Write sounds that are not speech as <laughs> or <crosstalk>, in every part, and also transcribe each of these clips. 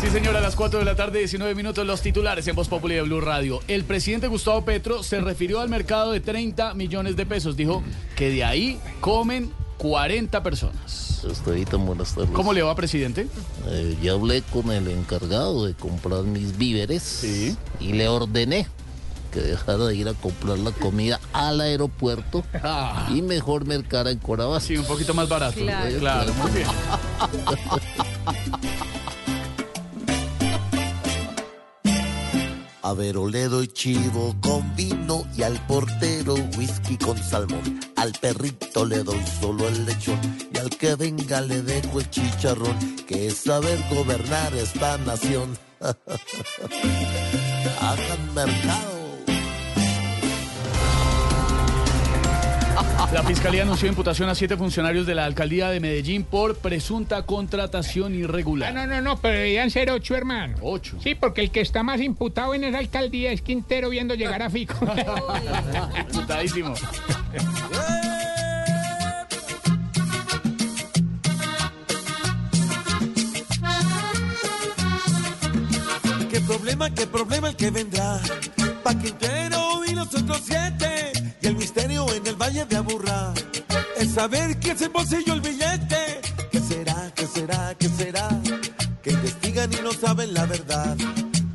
Sí, señora, a las 4 de la tarde, 19 minutos, los titulares en Voz Populi de Blue Radio. El presidente Gustavo Petro se refirió al mercado de 30 millones de pesos. Dijo que de ahí comen 40 personas. Estadita, buenas tardes. ¿Cómo le va, presidente? Eh, ya hablé con el encargado de comprar mis víveres Sí. y le ordené que dejara de ir a comprar la comida al aeropuerto Ah, <laughs> y mejor mercara en Corabas. sí, un poquito más barato. Claro. claro muy bien. <laughs> A Veroledo y chivo con vino y al portero whisky con salmón. Al perrito le doy solo el lechón y al que venga le dejo el chicharrón, que es saber gobernar esta nación. <laughs> Hagan mercado. La fiscalía anunció imputación a siete funcionarios de la alcaldía de Medellín por presunta contratación Ah, irregular. no, no, no, pero deberían ser ocho, hermano. Ocho. Sí, porque el que está más imputado en esa alcaldía es Quintero viendo llegar a Fico. <laughs> Imputadísimo. ¿Qué problema, qué problema el que vendrá? Pa' Quintero y los otros siete. De Aburrá. Es saber quién se bolsillo el billete. ¿Qué será, qué será, qué será? Que investigan y no saben la verdad.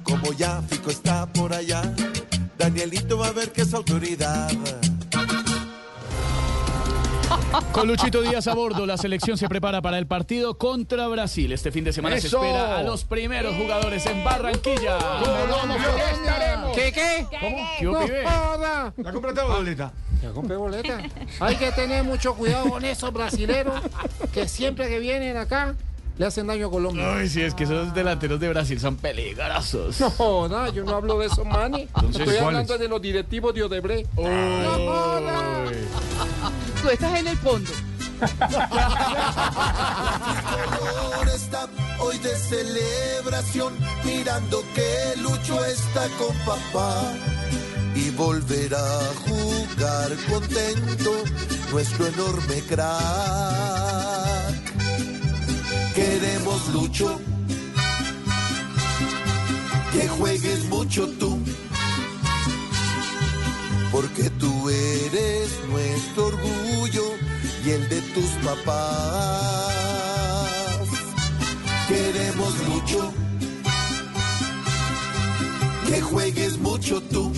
Como ya Fico está por allá. Danielito va a ver que es autoridad. Con Luchito Díaz a bordo, la selección se prepara para el partido contra Brasil. Este fin de semana se espera a los primeros jugadores en Barranquilla. estaremos. ¿Qué, qué? ¿Qué hubo, pibe? joda. ¿La compraste boleta? Ya compré boleta. Hay que tener mucho cuidado con esos brasileros que siempre que vienen acá le hacen daño a Colombia. Ay, sí, es que esos delanteros de Brasil son peligrosos. No joda, yo no hablo de esos manes. Entonces, Estoy hablando de los directivos de Odebrecht. Uy. Tú estás en el fondo. <laughs> Hoy de celebración, mirando que Lucho está con papá. Y volverá a jugar contento nuestro enorme crack. Queremos Lucho, que juegues mucho tú. Porque tú eres nuestro orgullo y el de tus papás. Queremos mucho, que juegues mucho tú.